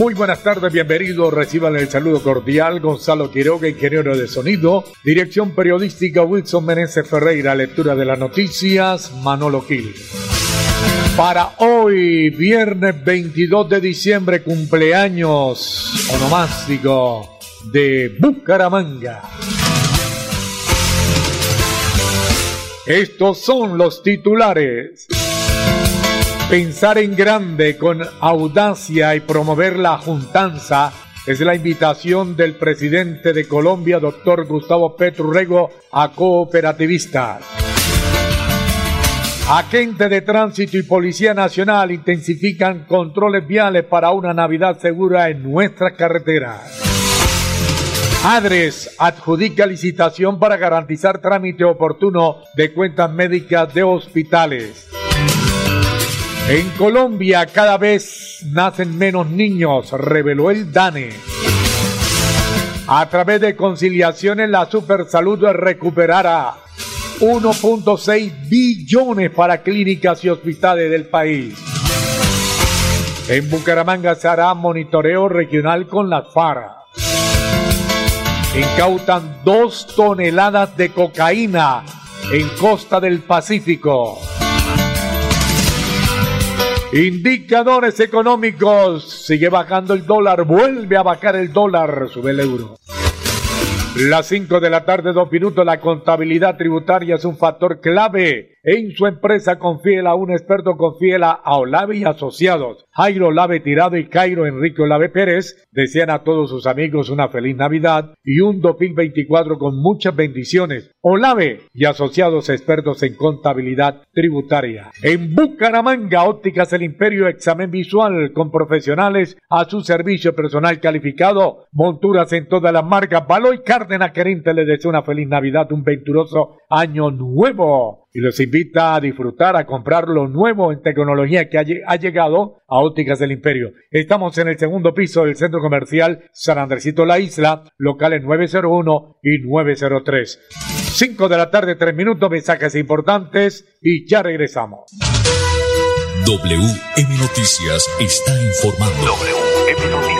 Muy buenas tardes, bienvenidos. Reciban el saludo cordial. Gonzalo Quiroga, ingeniero de sonido. Dirección periodística Wilson Meneses Ferreira. Lectura de las noticias Manolo Gil. Para hoy, viernes 22 de diciembre, cumpleaños onomástico de Bucaramanga. Estos son los titulares. Pensar en grande con audacia y promover la juntanza es la invitación del presidente de Colombia, doctor Gustavo Petrurrego, a cooperativistas. Agente de Tránsito y Policía Nacional intensifican controles viales para una Navidad segura en nuestras carreteras. ADRES adjudica licitación para garantizar trámite oportuno de cuentas médicas de hospitales. En Colombia cada vez nacen menos niños, reveló el DANE. A través de conciliaciones la Supersalud recuperará 1.6 billones para clínicas y hospitales del país. En Bucaramanga se hará monitoreo regional con las FARA. Incautan dos toneladas de cocaína en costa del Pacífico. Indicadores económicos. Sigue bajando el dólar. Vuelve a bajar el dólar. Sube el euro. Las 5 de la tarde, dos minutos. La contabilidad tributaria es un factor clave en su empresa. Confiela a un experto, confiela a Olave y Asociados. Jairo Olave Tirado y Cairo Enrique Olave Pérez desean a todos sus amigos una feliz Navidad y un 2024 con muchas bendiciones. Olave y Asociados expertos en contabilidad tributaria. En Bucaramanga, Ópticas El Imperio, examen visual con profesionales a su servicio personal calificado. Monturas en todas las marcas. Baloy Cárdenas Querinte le desea una feliz Navidad, un venturoso año nuevo y los invita a disfrutar, a comprar lo nuevo en tecnología que ha, llegado a Ópticas del Imperio. Estamos en el segundo piso del centro comercial San Andresito La Isla, locales 901 y 903. 5 de la tarde, 3 minutos, mensajes importantes y ya regresamos. WM Noticias está informando. WM Noticias.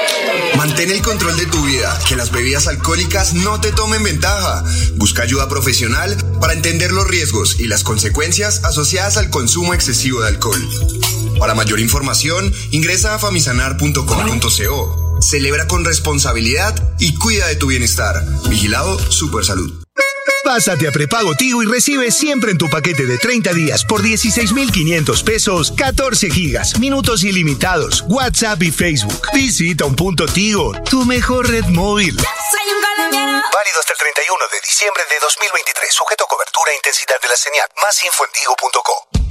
Mantén el control de tu vida, que las bebidas alcohólicas no te tomen ventaja. Busca ayuda profesional para entender los riesgos y las consecuencias asociadas al consumo excesivo de alcohol. Para mayor información, ingresa a famisanar.com.co. Celebra con responsabilidad y cuida de tu bienestar. Vigilado Supersalud. Pásate a prepago Tigo y recibe siempre en tu paquete de 30 días por 16,500 pesos 14 gigas, minutos ilimitados, WhatsApp y Facebook. Visita un punto Tigo, tu mejor red móvil. Válido hasta el 31 de diciembre de 2023, sujeto a cobertura e intensidad de la señal. Más info en tigo.co.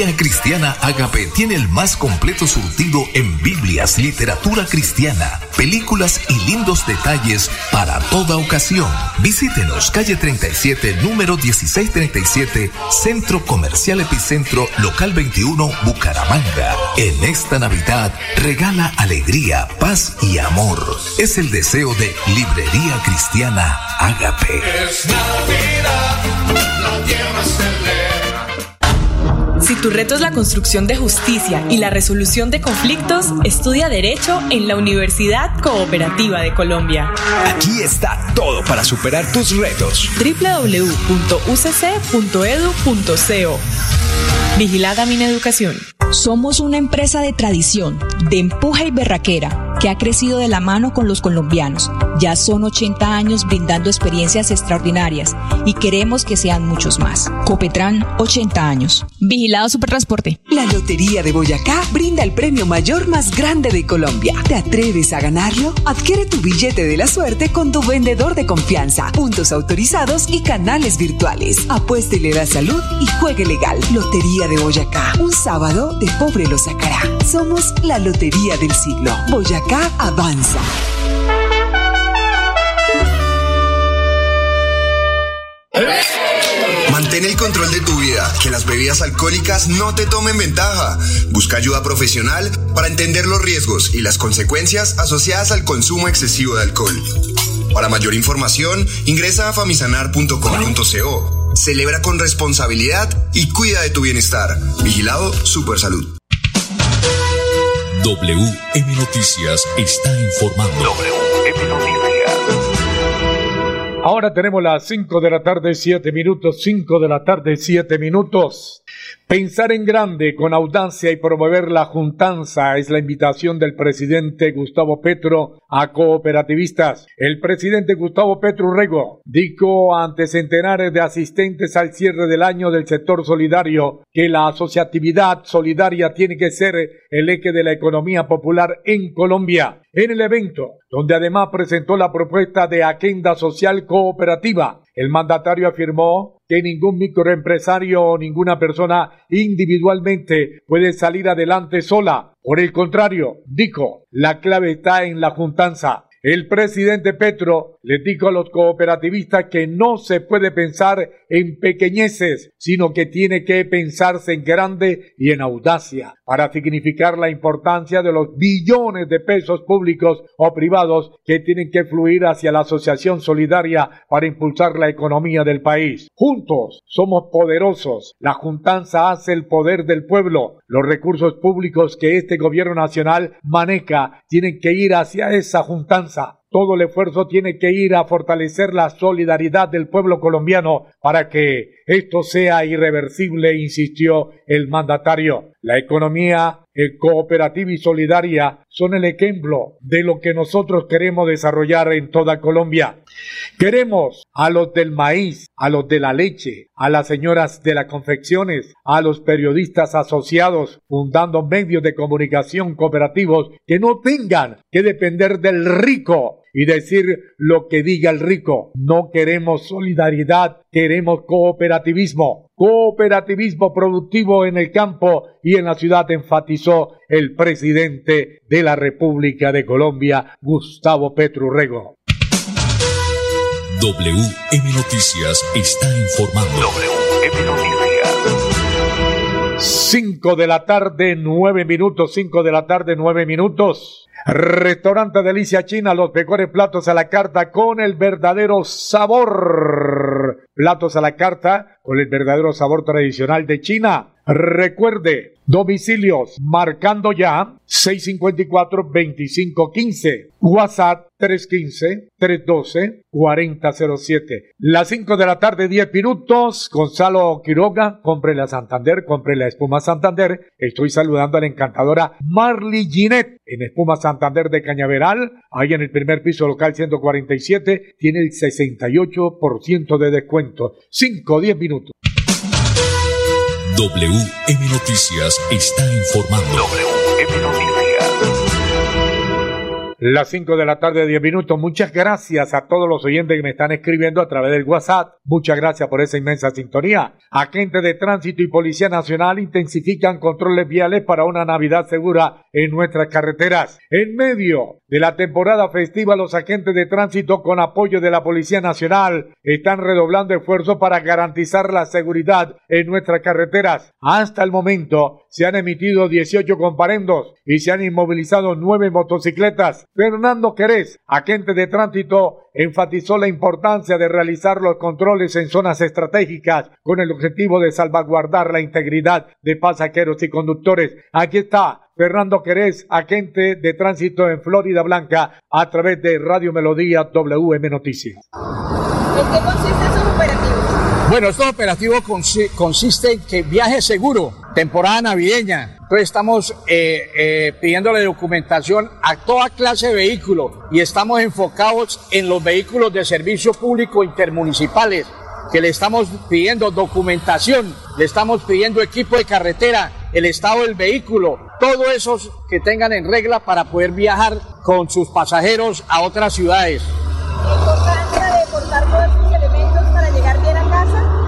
Librería Cristiana Agape tiene el más completo surtido en Biblias, literatura cristiana, películas y lindos detalles para toda ocasión. Visítenos calle 37, número 1637, Centro Comercial Epicentro, local 21, Bucaramanga. En esta Navidad, regala alegría, paz y amor. Es el deseo de Librería Cristiana Agape. Es Navidad, la tierra si tu reto es la construcción de justicia y la resolución de conflictos, estudia Derecho en la Universidad Cooperativa de Colombia. Aquí está todo para superar tus retos. www.ucc.edu.co Vigilada mi educación. Somos una empresa de tradición, de empuje y berraquera, que ha crecido de la mano con los colombianos. Ya son 80 años brindando experiencias extraordinarias y queremos que sean muchos más. Copetran, 80 años. Vigilado Supertransporte. La Lotería de Boyacá brinda el premio mayor más grande de Colombia. ¿Te atreves a ganarlo? Adquiere tu billete de la suerte con tu vendedor de confianza, puntos autorizados y canales virtuales. Apueste y le da salud y juegue legal. Lotería de Boyacá. Un sábado de pobre lo sacará. Somos la Lotería del Siglo. Boyacá avanza. Mantén el control de tu vida, que las bebidas alcohólicas no te tomen ventaja. Busca ayuda profesional para entender los riesgos y las consecuencias asociadas al consumo excesivo de alcohol. Para mayor información, ingresa a famisanar.com.co. Celebra con responsabilidad y cuida de tu bienestar. Vigilado Supersalud. WM Noticias está informando. WM Noticias. Ahora tenemos las 5 de la tarde, 7 minutos, 5 de la tarde, 7 minutos. Pensar en grande, con audacia y promover la juntanza es la invitación del presidente Gustavo Petro a cooperativistas. El presidente Gustavo Petro Rego dijo ante centenares de asistentes al cierre del año del sector solidario que la asociatividad solidaria tiene que ser el eje de la economía popular en Colombia. En el evento, donde además presentó la propuesta de agenda social cooperativa, el mandatario afirmó que ningún microempresario o ninguna persona individualmente puede salir adelante sola. Por el contrario, dijo, la clave está en la juntanza. El presidente Petro le dijo a los cooperativistas que no se puede pensar en pequeñeces, sino que tiene que pensarse en grande y en audacia, para significar la importancia de los billones de pesos públicos o privados que tienen que fluir hacia la asociación solidaria para impulsar la economía del país. Juntos somos poderosos. La juntanza hace el poder del pueblo. Los recursos públicos que este gobierno nacional maneja tienen que ir hacia esa juntanza todo el esfuerzo tiene que ir a fortalecer la solidaridad del pueblo colombiano para que esto sea irreversible, insistió el mandatario. La economía cooperativa y solidaria son el ejemplo de lo que nosotros queremos desarrollar en toda Colombia. Queremos a los del maíz, a los de la leche, a las señoras de las confecciones, a los periodistas asociados fundando medios de comunicación cooperativos que no tengan que depender del rico y decir lo que diga el rico. No queremos solidaridad, queremos cooperativismo. Cooperativismo productivo en el campo y en la ciudad, enfatizó el presidente de la República de Colombia, Gustavo Petrurrego. WM Noticias está informando. WM Noticias. 5 de la tarde, 9 minutos, 5 de la tarde, 9 minutos. Restaurante Delicia China, los mejores platos a la carta con el verdadero sabor. Platos a la carta con el verdadero sabor tradicional de China. Recuerde, Domicilios, marcando ya 654-2515. WhatsApp 315-312-4007. Las 5 de la tarde, 10 minutos. Gonzalo Quiroga, compre la Santander, compre la espuma Santander. Estoy saludando a la encantadora Marley Ginette en espuma Santander de Cañaveral. Ahí en el primer piso local 147 tiene el 68% de descuento. 5, 10 minutos. WM Noticias está informando. WM Noticias. Las 5 de la tarde, 10 minutos. Muchas gracias a todos los oyentes que me están escribiendo a través del WhatsApp. Muchas gracias por esa inmensa sintonía. Agentes de tránsito y Policía Nacional intensifican controles viales para una Navidad segura en nuestras carreteras. En medio de la temporada festiva, los agentes de tránsito con apoyo de la Policía Nacional están redoblando esfuerzos para garantizar la seguridad en nuestras carreteras. Hasta el momento se han emitido 18 comparendos y se han inmovilizado 9 motocicletas. Fernando Querés, agente de tránsito, enfatizó la importancia de realizar los controles en zonas estratégicas con el objetivo de salvaguardar la integridad de pasajeros y conductores. Aquí está Fernando Querés, agente de tránsito en Florida Blanca, a través de Radio Melodía WM Noticias. ¿En qué consisten esos operativos? Bueno, estos operativos consisten en que viaje seguro, temporada navideña. Entonces estamos eh, eh, pidiéndole documentación a toda clase de vehículos y estamos enfocados en los vehículos de servicio público intermunicipales que le estamos pidiendo documentación, le estamos pidiendo equipo de carretera, el estado del vehículo, todos esos que tengan en regla para poder viajar con sus pasajeros a otras ciudades. ¿Importancia de todos estos elementos para llegar bien a casa?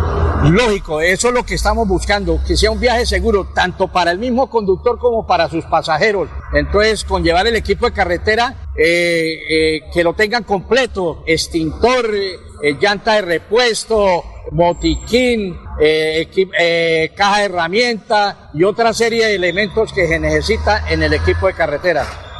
Lógico, eso es lo que estamos buscando, que sea un viaje seguro tanto para el mismo conductor como para sus pasajeros. Entonces, con llevar el equipo de carretera, eh, eh, que lo tengan completo, extintor, eh, llanta de repuesto, botiquín, eh, eh, caja de herramientas y otra serie de elementos que se necesita en el equipo de carretera.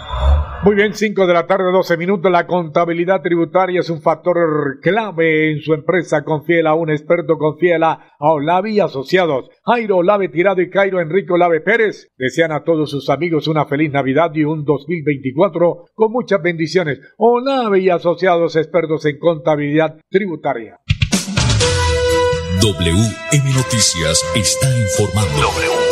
Muy bien, 5 de la tarde, 12 minutos. La contabilidad tributaria es un factor clave en su empresa. Confiela a un experto, confiela a Olavi Asociados. Jairo Olave Tirado y Cairo Enrique Olave Pérez desean a todos sus amigos una feliz Navidad y un 2024 con muchas bendiciones. Olave y Asociados, expertos en contabilidad tributaria. WM Noticias está informando.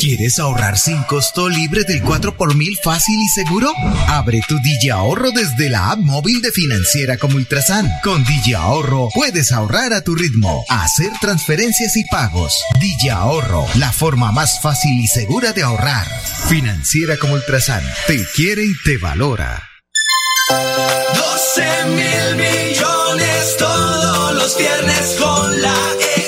¿Quieres ahorrar sin costo libre del 4 por mil fácil y seguro? Abre tu DJ Ahorro desde la app móvil de Financiera como Ultrasan. Con DJ Ahorro puedes ahorrar a tu ritmo, hacer transferencias y pagos. DJ Ahorro, la forma más fácil y segura de ahorrar. Financiera como Ultrasan, te quiere y te valora. 12 mil millones todos los viernes con la extra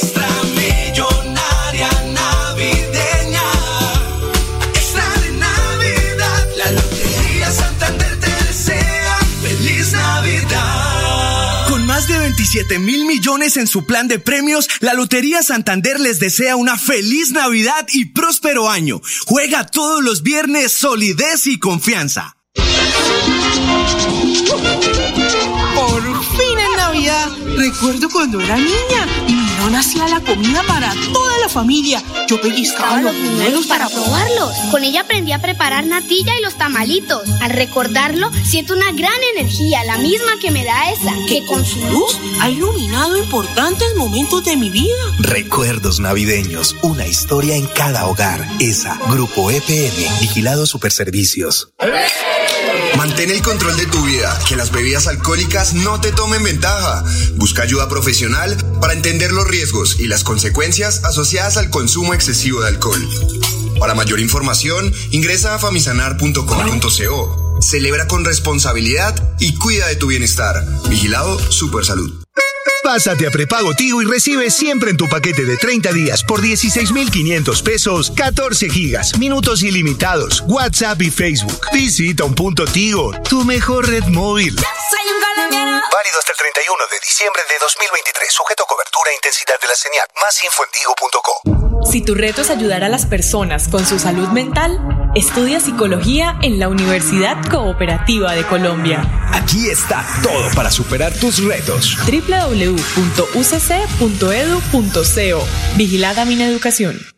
27 mil millones en su plan de premios, la Lotería Santander les desea una feliz Navidad y próspero año. Juega todos los viernes solidez y confianza. Recuerdo cuando era niña y mi nona hacía la comida para toda la familia. Yo pellizcaba los buñuelos para probarlos. Con ella aprendí a preparar natilla y los tamalitos. Al recordarlo, siento una gran energía, la misma que me da esa, que con su luz ha iluminado importantes momentos de mi vida. Recuerdos navideños, una historia en cada hogar. ESA, Grupo EPM, Vigilado Superservicios. Mantén el control de tu vida, que las bebidas alcohólicas no te tomen ventaja. Busca ayuda profesional para entender los riesgos y las consecuencias asociadas al consumo excesivo de alcohol. Para mayor información, ingresa a famisanar.com.co. Celebra con responsabilidad y cuida de tu bienestar. Vigilado Supersalud. Pásate a prepago Tigo y recibe siempre en tu paquete de 30 días por 16,500 pesos 14 gigas, minutos ilimitados, WhatsApp y Facebook. Visita un punto Tigo, tu mejor red móvil. Válido hasta el 31 de diciembre de 2023. Sujeto a cobertura e intensidad de la señal. Más info en tigo.co. Si tu reto es ayudar a las personas con su salud mental, estudia psicología en la Universidad Cooperativa de Colombia. Aquí está todo para superar tus retos. www.ucc.edu.co. Vigilada mi educación.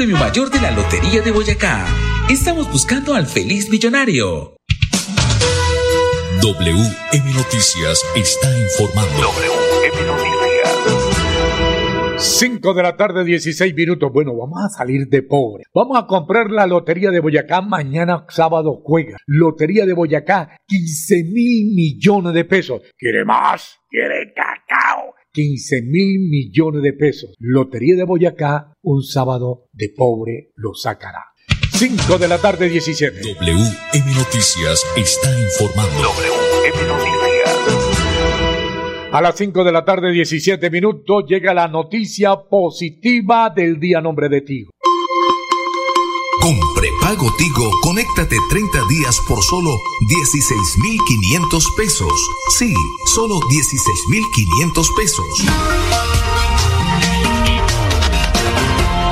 Premio mayor de la Lotería de Boyacá. Estamos buscando al feliz millonario. WM Noticias está informando. WM Noticias. 5 de la tarde, 16 minutos. Bueno, vamos a salir de pobre. Vamos a comprar la Lotería de Boyacá. Mañana sábado juega. Lotería de Boyacá, 15 mil millones de pesos. ¿Quiere más? ¿Quiere cacao? 15 mil millones de pesos. Lotería de Boyacá, un sábado de pobre lo sacará. 5 de la tarde, 17. WM Noticias está informando. WM Noticias. A las 5 de la tarde, 17 minutos, llega la noticia positiva del día nombre de Tigo. Con prepago Tigo, conéctate 30 días por solo 16,500 pesos. Sí, solo 16,500 pesos.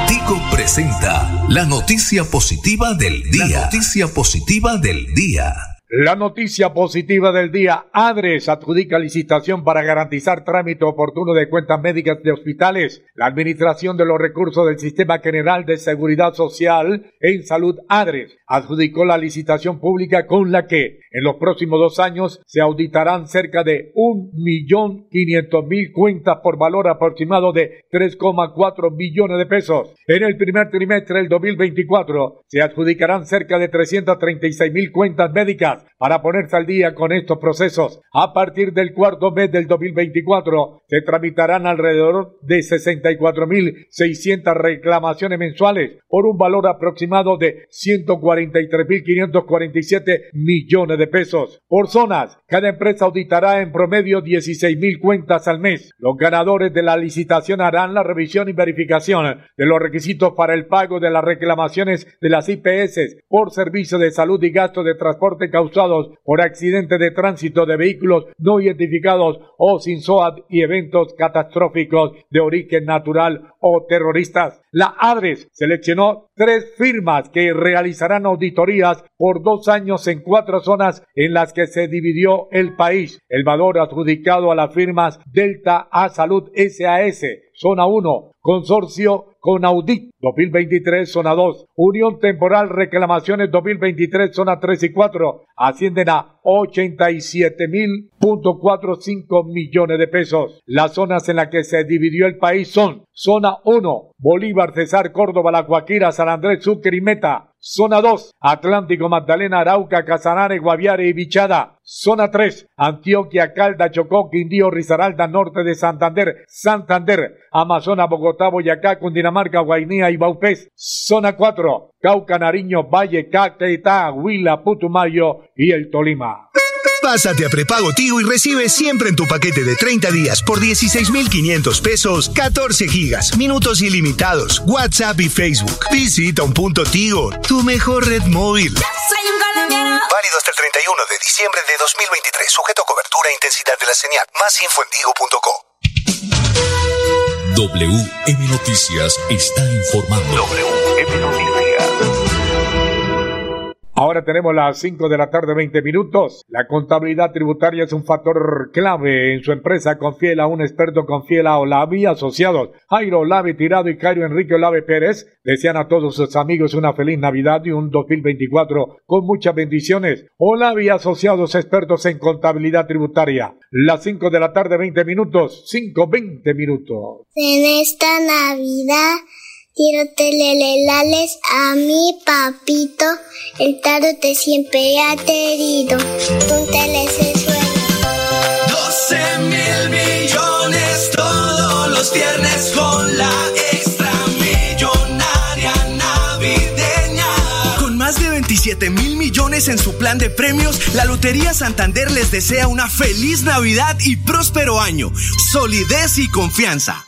Tigo presenta la noticia positiva del día. La noticia positiva del día. La noticia positiva del día, ADRES adjudica licitación para garantizar trámite oportuno de cuentas médicas de hospitales. La administración de los recursos del Sistema General de Seguridad Social en Salud ADRES adjudicó la licitación pública con la que en los próximos dos años se auditarán cerca de un millón quinientos mil cuentas por valor aproximado de 3,4 billones de pesos. En el primer trimestre del 2024 se adjudicarán cerca de 336 mil cuentas médicas para ponerse al día con estos procesos. A partir del cuarto mes del 2024 se tramitarán alrededor de 64.600 reclamaciones mensuales por un valor aproximado de 143.547 millones de pesos. Por zonas, cada empresa auditará en promedio 16.000 cuentas al mes. Los ganadores de la licitación harán la revisión y verificación de los requisitos para el pago de las reclamaciones de las IPS por servicio de salud y gastos de transporte causados por accidentes de tránsito de vehículos no identificados o sin SOAT y eventos catastróficos de origen natural o terroristas. La ADRES seleccionó tres firmas que realizarán auditorías por dos años en cuatro zonas en las que se dividió el país. El valor adjudicado a las firmas Delta A Salud SAS, Zona 1, Consorcio con Audit 2023, zona 2. Unión Temporal Reclamaciones 2023, zona 3 y 4. Ascienden a 87.000.45 millones de pesos. Las zonas en las que se dividió el país son Zona 1, Bolívar, Cesar, Córdoba, La Guaquira, San Andrés, Sucre y Meta. Zona 2, Atlántico, Magdalena, Arauca, Casanare, Guaviare y Bichada. Zona 3, Antioquia, Calda, Chocó, Quindío, Risaralda, Norte de Santander, Santander, Amazonas, Bogotá, Boyacá, Cundinamarca, Guainía y Baupés. Zona 4, Cauca, Nariño, Valle, Caquetá, Huila, Putumayo y el Tolima. Pásate a prepago Tigo y recibe siempre en tu paquete de 30 días por 16,500 pesos 14 gigas, minutos ilimitados, WhatsApp y Facebook. Visita un punto Tigo, tu mejor red móvil. Válido hasta el 31 de diciembre de 2023. Sujeto a cobertura e intensidad de la señal. Más info en tigo.co. WM Noticias está informando. WM Noticias. Ahora tenemos las 5 de la tarde, 20 minutos. La contabilidad tributaria es un factor clave en su empresa. Confiela un experto, confiela a Olavi Asociados. Jairo Olavi Tirado y Cairo Enrique Olavi Pérez desean a todos sus amigos una feliz Navidad y un 2024 con muchas bendiciones. Olavi Asociados, expertos en contabilidad tributaria. Las 5 de la tarde, 20 minutos. 5, 20 minutos. En esta Navidad quiero telelelales a mi papito, el te siempre ha querido. Un suelo. 12 mil millones todos los viernes con la extra millonaria navideña. Con más de 27 mil millones en su plan de premios, la Lotería Santander les desea una feliz Navidad y próspero año. Solidez y confianza.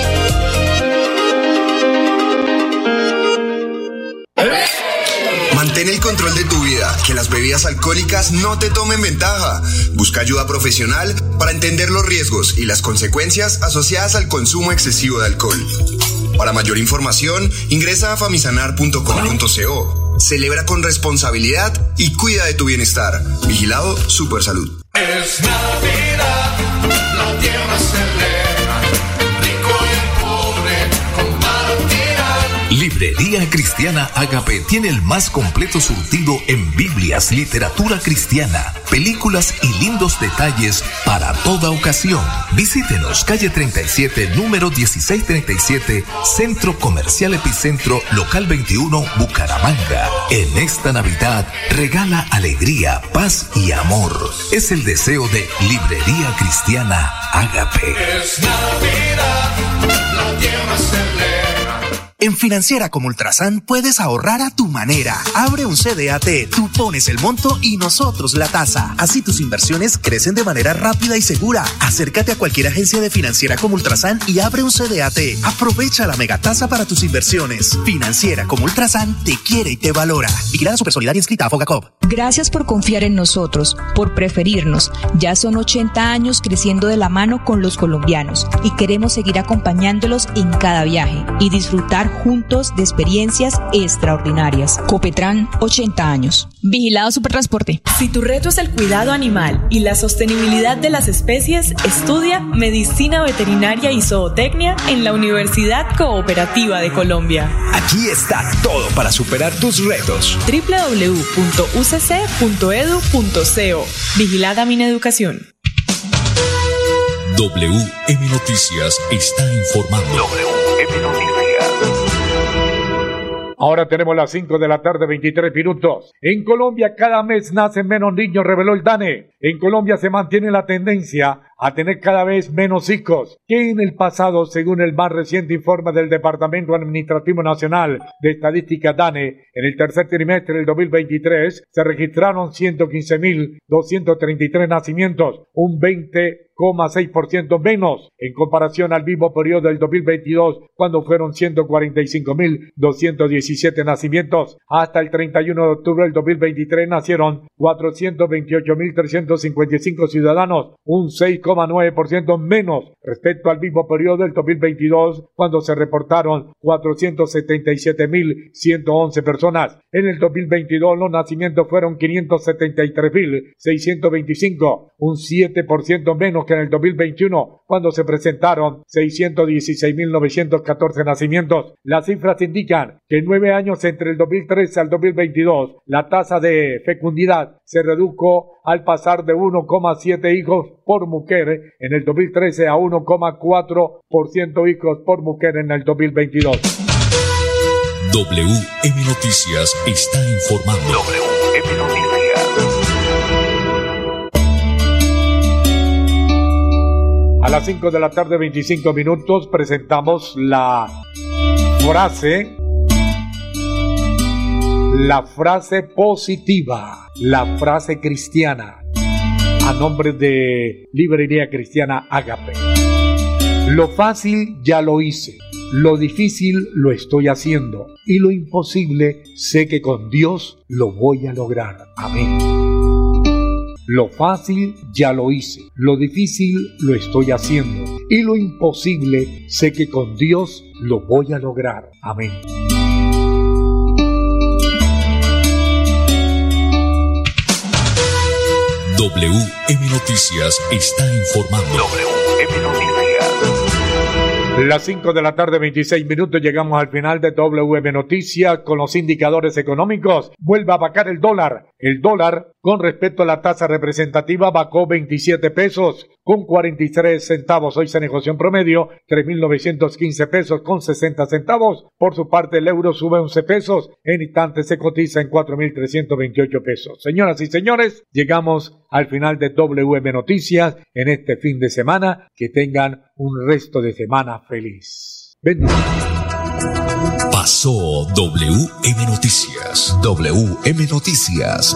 Mantén el control de tu vida, que las bebidas alcohólicas no te tomen ventaja. Busca ayuda profesional para entender los riesgos y las consecuencias asociadas al consumo excesivo de alcohol. Para mayor información, ingresa a famisanar.com.co. Celebra con responsabilidad y cuida de tu bienestar. Vigilado Supersalud. Es Navidad, la tierra Cristiana Agape tiene el más completo surtido en Biblias, literatura cristiana, películas y lindos detalles para toda ocasión. Visítenos calle 37, número 1637, Centro Comercial Epicentro, local 21, Bucaramanga. En esta Navidad, regala alegría, paz y amor. Es el deseo de Librería Cristiana Agape. Es Navidad, la tierra en Financiera como Ultrasan puedes ahorrar a tu manera. Abre un CDAT, tú pones el monto y nosotros la tasa. Así tus inversiones crecen de manera rápida y segura. Acércate a cualquier agencia de Financiera como Ultrasan y abre un CDAT. Aprovecha la megatasa para tus inversiones. Financiera como Ultrasan te quiere y te valora. Vigilada Supersolidaria inscrita a Fogacop. Gracias por confiar en nosotros, por preferirnos. Ya son 80 años creciendo de la mano con los colombianos y queremos seguir acompañándolos en cada viaje y disfrutar juntos de experiencias extraordinarias. Copetran, 80 años. Vigilado Supertransporte. Si tu reto es el cuidado animal y la sostenibilidad de las especies, estudia Medicina Veterinaria y Zootecnia en la Universidad Cooperativa de Colombia. Aquí está todo para superar tus retos. www.ucc.edu.co. Vigilada Mineducación. WM Noticias está informando. Ahora tenemos las 5 de la tarde, 23 minutos. En Colombia cada mes nacen menos niños, reveló el DANE. En Colombia se mantiene la tendencia a tener cada vez menos hijos que en el pasado, según el más reciente informe del Departamento Administrativo Nacional de Estadística DANE, en el tercer trimestre del 2023 se registraron 115.233 nacimientos, un 20,6% menos en comparación al mismo periodo del 2022, cuando fueron 145.217 nacimientos. Hasta el 31 de octubre del 2023 nacieron 428.355 ciudadanos, un 6, 9% menos respecto al mismo periodo del 2022, cuando se reportaron 477.111 personas. En el 2022 los nacimientos fueron 573.625, un 7% menos que en el 2021, cuando se presentaron 616.914 nacimientos. Las cifras indican que en nueve años entre el 2013 al 2022, la tasa de fecundidad se redujo al pasar de 1,7 hijos por mujer en el 2013 a 1,4% hijos por mujer en el 2022. WM Noticias está informando. Las 5 de la tarde, 25 minutos, presentamos la frase, la frase positiva, la frase cristiana a nombre de Librería Cristiana Agape. Lo fácil ya lo hice, lo difícil lo estoy haciendo y lo imposible sé que con Dios lo voy a lograr. Amén. Lo fácil ya lo hice, lo difícil lo estoy haciendo y lo imposible sé que con Dios lo voy a lograr. Amén. WM Noticias está informando. WM Noticias. Las 5 de la tarde, 26 minutos, llegamos al final de WM Noticias con los indicadores económicos. Vuelve a vacar el dólar. El dólar, con respecto a la tasa representativa, vacó 27 pesos con 43 centavos. Hoy se negoció en promedio 3.915 pesos con 60 centavos. Por su parte, el euro sube 11 pesos. En instantes se cotiza en 4.328 pesos. Señoras y señores, llegamos al final de WM Noticias en este fin de semana. Que tengan un resto de semana feliz. Pasó WM Noticias. WM Noticias.